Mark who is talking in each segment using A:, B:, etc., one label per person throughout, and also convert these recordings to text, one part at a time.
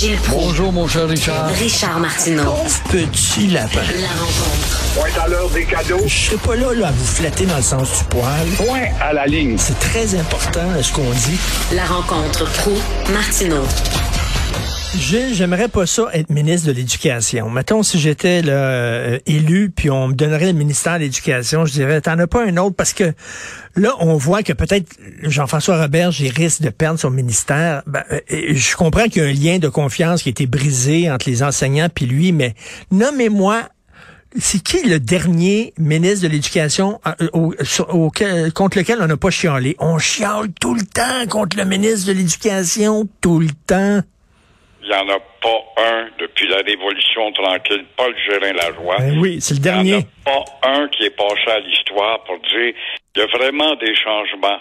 A: Gilles Proulx.
B: Bonjour, mon cher Richard.
A: Richard Martineau.
C: Petit lapin.
A: La rencontre.
D: Point à l'heure des cadeaux.
C: Je serai pas là, là à vous flatter dans le sens du poil.
D: Point à la ligne.
C: C'est très important ce qu'on dit.
A: La rencontre pro martineau
C: Gilles, j'aimerais pas ça être ministre de l'Éducation. Mettons, si j'étais euh, élu, puis on me donnerait le ministère de l'Éducation, je dirais, t'en as pas un autre, parce que là, on voit que peut-être Jean-François Robert, il risque de perdre son ministère. Ben, euh, je comprends qu'il y a un lien de confiance qui a été brisé entre les enseignants puis lui, mais nommez-moi c'est qui le dernier ministre de l'Éducation euh, au, au, contre lequel on n'a pas chialé? On chiale tout le temps contre le ministre de l'Éducation, tout le temps.
E: Il n'y en a pas un depuis la Révolution tranquille, Paul Gérin-Lajoie.
C: Ben oui, c'est le dernier.
E: Il n'y en a pas un qui est passé à l'histoire pour dire qu'il y a vraiment des changements.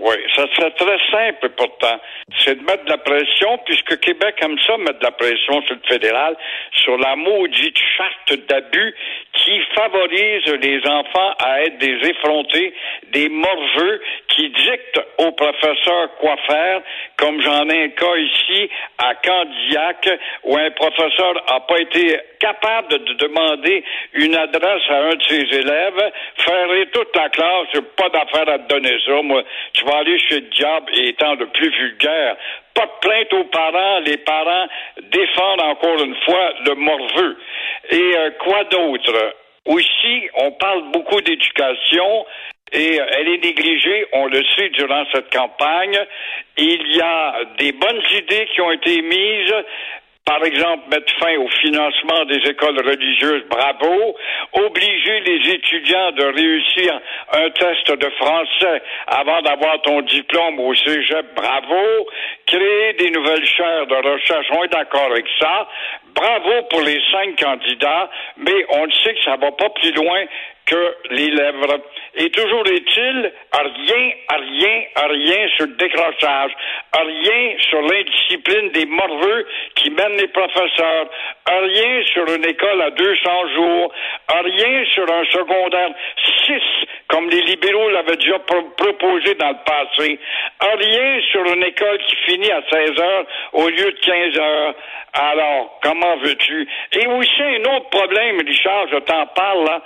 E: Oui, ça serait très simple pourtant. C'est de mettre de la pression, puisque Québec aime ça, mettre de la pression sur le fédéral, sur la maudite charte d'abus qui favorise les enfants à être des effrontés, des morveux, qui dictent aux professeurs quoi faire, comme j'en ai un cas ici à Candiac, où un professeur n'a pas été capable de demander une adresse à un de ses élèves, faire toute la classe, pas d'affaire à te donner ça, moi, tu vas aller chez le diable et étant le plus vulgaire. Pas plainte aux parents, les parents défendent encore une fois le morveux. Et euh, quoi d'autre? Aussi, on parle beaucoup d'éducation et euh, elle est négligée, on le sait durant cette campagne. Il y a des bonnes idées qui ont été mises, par exemple, mettre fin au financement des écoles religieuses, bravo. Obliger les étudiants de réussir un test de français avant d'avoir ton diplôme au cégep, bravo. Créer des nouvelles chaires de recherche, on est d'accord avec ça. Bravo pour les cinq candidats, mais on le sait que ça va pas plus loin que les lèvres. Et toujours est-il, rien, rien, rien sur le décrochage, rien sur l'indiscipline des morveux qui mènent les professeurs, rien sur une école à 200 jours, rien sur un secondaire 6, comme les libéraux l'avaient déjà proposé dans le passé, rien sur une école qui finit à 16 heures au lieu de 15 heures. Alors, comment veux-tu? Et aussi, un autre problème, Richard, je t'en parle,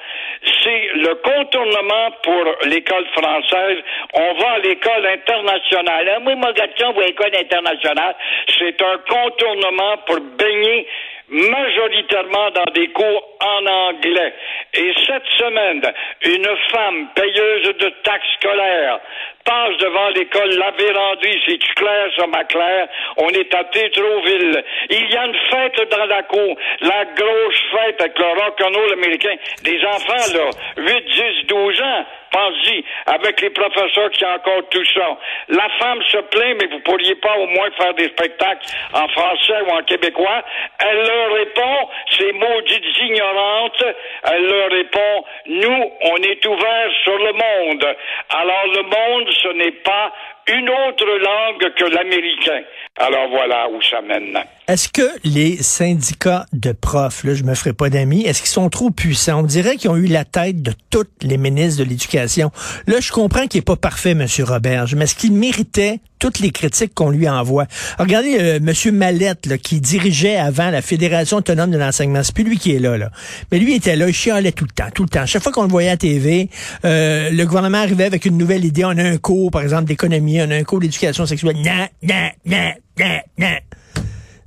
E: c'est le contournement pour l'école française. On va à l'école internationale. Ah, moi, garçon va à l'école internationale. C'est un contournement pour baigner majoritairement dans des cours en anglais. Et cette semaine, une femme payeuse de taxes scolaires passe devant l'école La Vérandrie, c'est-tu clair, ça, ma Claire? On est à Tétroville. Il y a une fête dans la cour, la grosse fête avec le rock'n'roll américain. Des enfants, là, 8, 10, 12 ans. Pense-y, avec les professeurs qui ont encore tout ça. La femme se plaint, mais vous pourriez pas au moins faire des spectacles en français ou en québécois. Elle leur répond, ces maudites ignorantes, elle leur répond, nous, on est ouverts sur le monde. Alors le monde, ce n'est pas une autre langue que l'américain. Alors voilà où ça mène.
C: Est-ce que les syndicats de profs, là, je me ferai pas d'amis, est-ce qu'ils sont trop puissants? On dirait qu'ils ont eu la tête de tous les ministres de l'Éducation. Là, je comprends qu'il n'est pas parfait, M. Roberge, mais est-ce qu'il méritait toutes les critiques qu'on lui envoie? regardez euh, M. Mallette, qui dirigeait avant la Fédération autonome de l'enseignement. C'est plus lui qui est là, là. Mais lui était là, il chialait tout le temps, tout le temps. Chaque fois qu'on le voyait à TV, euh, le gouvernement arrivait avec une nouvelle idée. On a un cours, par exemple, d'économie, on a un cours d'éducation sexuelle. Non, non, non, non, non.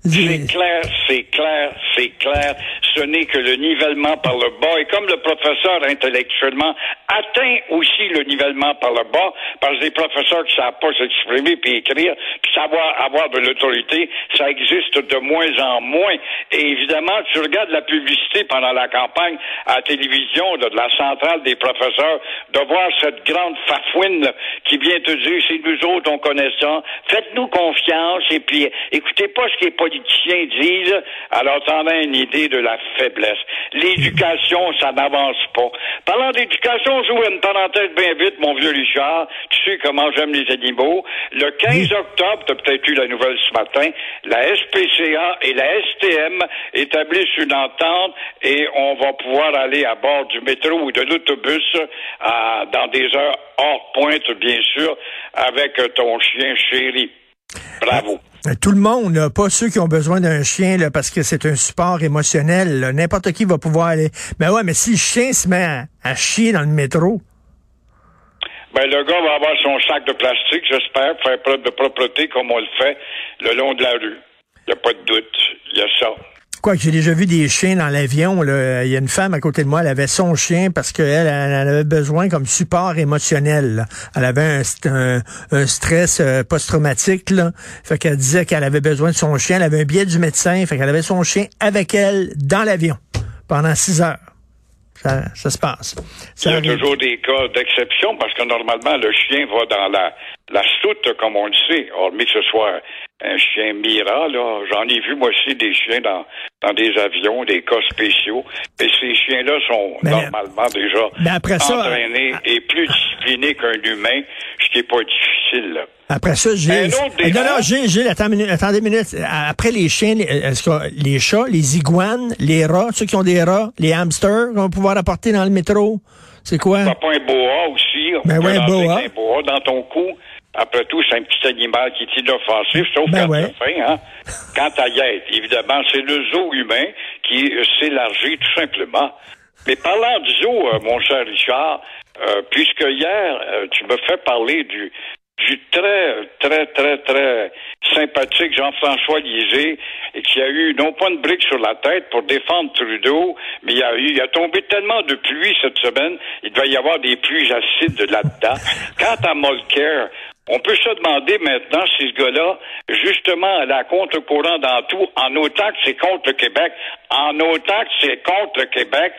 E: C'est clair, c'est clair, c'est clair. Ce n'est que le nivellement par le bas. Et comme le professeur intellectuellement atteint aussi le nivellement par le bas, parce que les professeurs qui savent pas s'exprimer puis écrire, puis savoir avoir de l'autorité, ça existe de moins en moins. Et évidemment, tu regardes la publicité pendant la campagne à la télévision de la centrale des professeurs, de voir cette grande fafouine qui vient te dire, c'est nous autres, on connaît ça, faites-nous confiance, et puis écoutez pas ce qui est politique politiciens disent, alors t'en as une idée de la faiblesse. L'éducation, ça n'avance pas. Parlant d'éducation, j'ouvre une parenthèse bien vite, mon vieux Richard. Tu sais comment j'aime les animaux. Le 15 octobre, tu as peut-être eu la nouvelle ce matin, la SPCA et la STM établissent une entente et on va pouvoir aller à bord du métro ou de l'autobus dans des heures hors pointe, bien sûr, avec ton chien chéri. Bravo.
C: Euh, Tout le monde, là, pas ceux qui ont besoin d'un chien là, parce que c'est un support émotionnel. N'importe qui va pouvoir aller. Mais ouais, mais si le chien se met à, à chier dans le métro,
E: Ben, le gars va avoir son sac de plastique, j'espère, pour faire preuve de propreté comme on le fait le long de la rue. Il n'y a pas de doute. Il y a ça.
C: Quoi que j'ai déjà vu des chiens dans l'avion. Il y a une femme à côté de moi, elle avait son chien parce qu'elle elle avait besoin comme support émotionnel. là. Elle avait un, st- un- un stress euh, post-traumatique. Fait qu'elle disait qu'elle avait besoin de son chien. Elle avait un billet du médecin. Fait qu'elle avait son chien avec elle dans l'avion pendant six heures. Ça, ça se passe. Ça
E: Il y a
C: arrive.
E: toujours des cas d'exception parce que normalement, le chien va dans la, la soute, comme on le sait, hormis ce soit un chien Mira, là. J'en ai vu, moi aussi, des chiens dans, dans des avions, des cas spéciaux. Et ces chiens-là sont
C: Mais-
E: normalement déjà
C: Mais après ça-
E: entraînés et plus disciplinés qu'un humain, ce qui n'est pas difficile, là.
C: Après ça, j'ai.
E: Débat.
C: Non, non, j'ai, j'ai, attendez une minute. Après les chiens, est-ce que les chats, les iguanes, les rats, ceux qui ont des rats, les hamsters, qu'on va pouvoir apporter dans le métro? C'est quoi?
E: T'as pas un boa aussi?
C: Ben ouais, un boa.
E: Un boa dans ton cou. Après tout, c'est un petit animal qui est inoffensif, sauf
C: Ben
E: quand
C: ouais.
E: faim, hein. Quand t'as guette, évidemment, c'est le zoo humain qui euh, s'élargit tout simplement. Mais parlant du zoo, euh, mon cher Richard, euh, puisque hier, euh, tu me fais parler du du très, très, très, très sympathique Jean-François Lisée, et qui a eu non pas une brique sur la tête pour défendre Trudeau, mais il a eu, il a tombé tellement de pluie cette semaine, il devait y avoir des pluies acides là-dedans. Quant à Mulcair, on peut se demander maintenant si ce gars-là, justement, elle a contre-courant dans tout, en autant que c'est contre le Québec, en autant que c'est contre le Québec,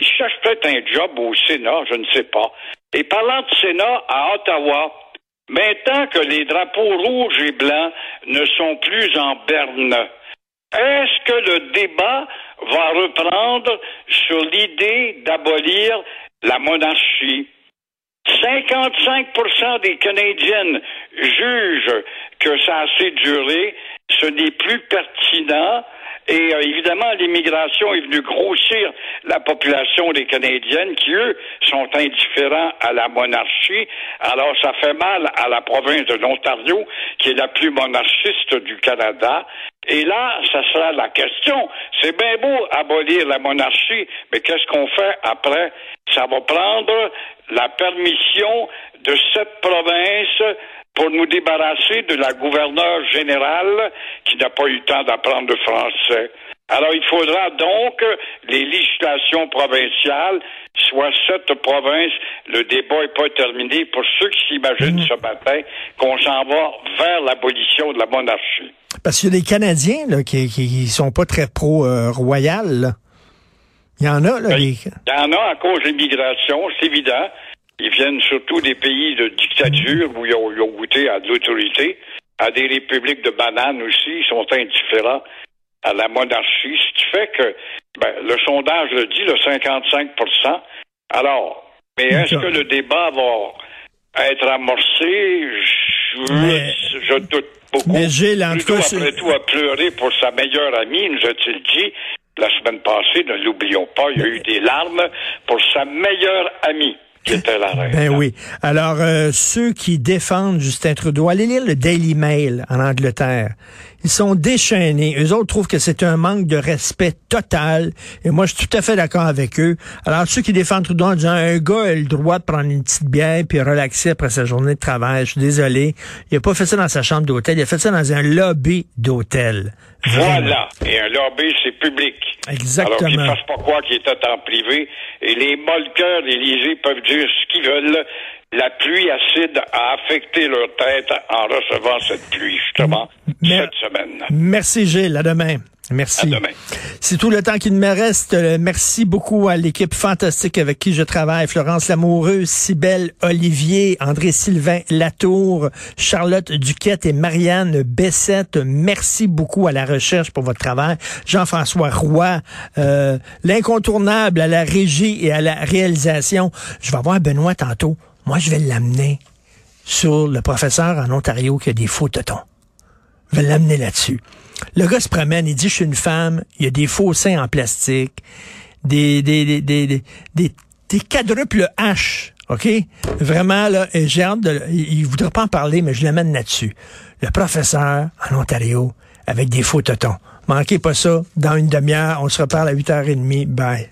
E: il cherche peut-être un job au Sénat, je ne sais pas. Et parlant de Sénat, à Ottawa, maintenant que les drapeaux rouges et blancs ne sont plus en berne, est-ce que le débat va reprendre sur l'idée d'abolir la monarchie? 55% des Canadiennes jugent que ça a assez duré, ce n'est plus pertinent. Et euh, évidemment, l'immigration est venue grossir la population des Canadiennes qui, eux, sont indifférents à la monarchie. Alors, ça fait mal à la province de l'Ontario, qui est la plus monarchiste du Canada. Et là, ça sera la question. C'est bien beau abolir la monarchie, mais qu'est-ce qu'on fait après? Ça va prendre la permission de cette province pour nous débarrasser de la gouverneure générale qui n'a pas eu le temps d'apprendre le français. Alors, il faudra donc les législations provinciales soient cette province. Le débat n'est pas terminé pour ceux qui s'imaginent ce matin qu'on s'en va vers l'abolition de la monarchie.
C: Parce qu'il y a des Canadiens là, qui, qui, qui sont pas très pro-royal. Il y en a, là. des-
E: Il y en a à cause de l'immigration, c'est évident. Ils viennent surtout des pays de dictature où ils ont, ils ont goûté à de l'autorité, à des républiques de bananes aussi. Ils sont indifférents à la monarchie, ce qui fait que ben, le sondage le dit, le 55% Alors, mais est-ce que le débat va être amorcé? Je,
C: Mais-
E: je doute beaucoup.
C: Mais Gilles, en tout cas,
E: après tout, a pleuré pour sa meilleure amie, nous a-t-il dit la semaine passée, ne l'oublions pas, il y a eu des larmes pour sa meilleure amie, qui était la reine.
C: Ben oui. Alors, euh, ceux qui défendent Justin Trudeau, allez lire le Daily Mail en Angleterre. Ils sont déchaînés. Eux autres trouvent que c'est un manque de respect total. Et moi, je suis tout à fait d'accord avec eux. Alors, ceux qui défendent Trudeau en disant un gars a le droit de prendre une petite bière puis relaxer après sa journée de travail, je suis désolé. Il a pas fait ça dans sa chambre d'hôtel. Il a fait ça dans un lobby d'hôtel.
E: Voilà. Et un lobby, c'est public.
C: Exactement.
E: Alors qu'ils ne fassent pas quoi qu'il était en privé. Et les molleteurs, les lisés peuvent dire ce qu'ils veulent. La pluie acide a affecté leur tête en recevant cette pluie, justement,
C: Mais-
E: cette semaine.
C: Merci Gilles. À demain. Merci.
E: À demain.
C: C'est tout le temps qu'il me reste. Euh, Merci beaucoup à l'équipe fantastique avec qui je travaille. Florence Lamoureux, Cybelle Olivier, André-Sylvain Latour, Charlotte Duquette et Marianne Bessette. Merci beaucoup à la recherche pour votre travail. Jean-François Roy, euh, l'incontournable à la régie et à la réalisation. Je vais voir Benoît tantôt. Moi, je vais l'amener sur le professeur en Ontario qui a des faux totons. Je vais l'amener là-dessus. Le gars se promène, il dit, je suis une femme, il y a des faux seins en plastique, des, des, des, des, des, des, quadruples H, OK? Vraiment, là, j'ai hâte de... Il voudrait pas en parler, mais je l'amène là-dessus. le professeur en Ontario avec des faux totons. Manquez pas ça. Dans une demi-heure, on se reparle à 8h30. Bye.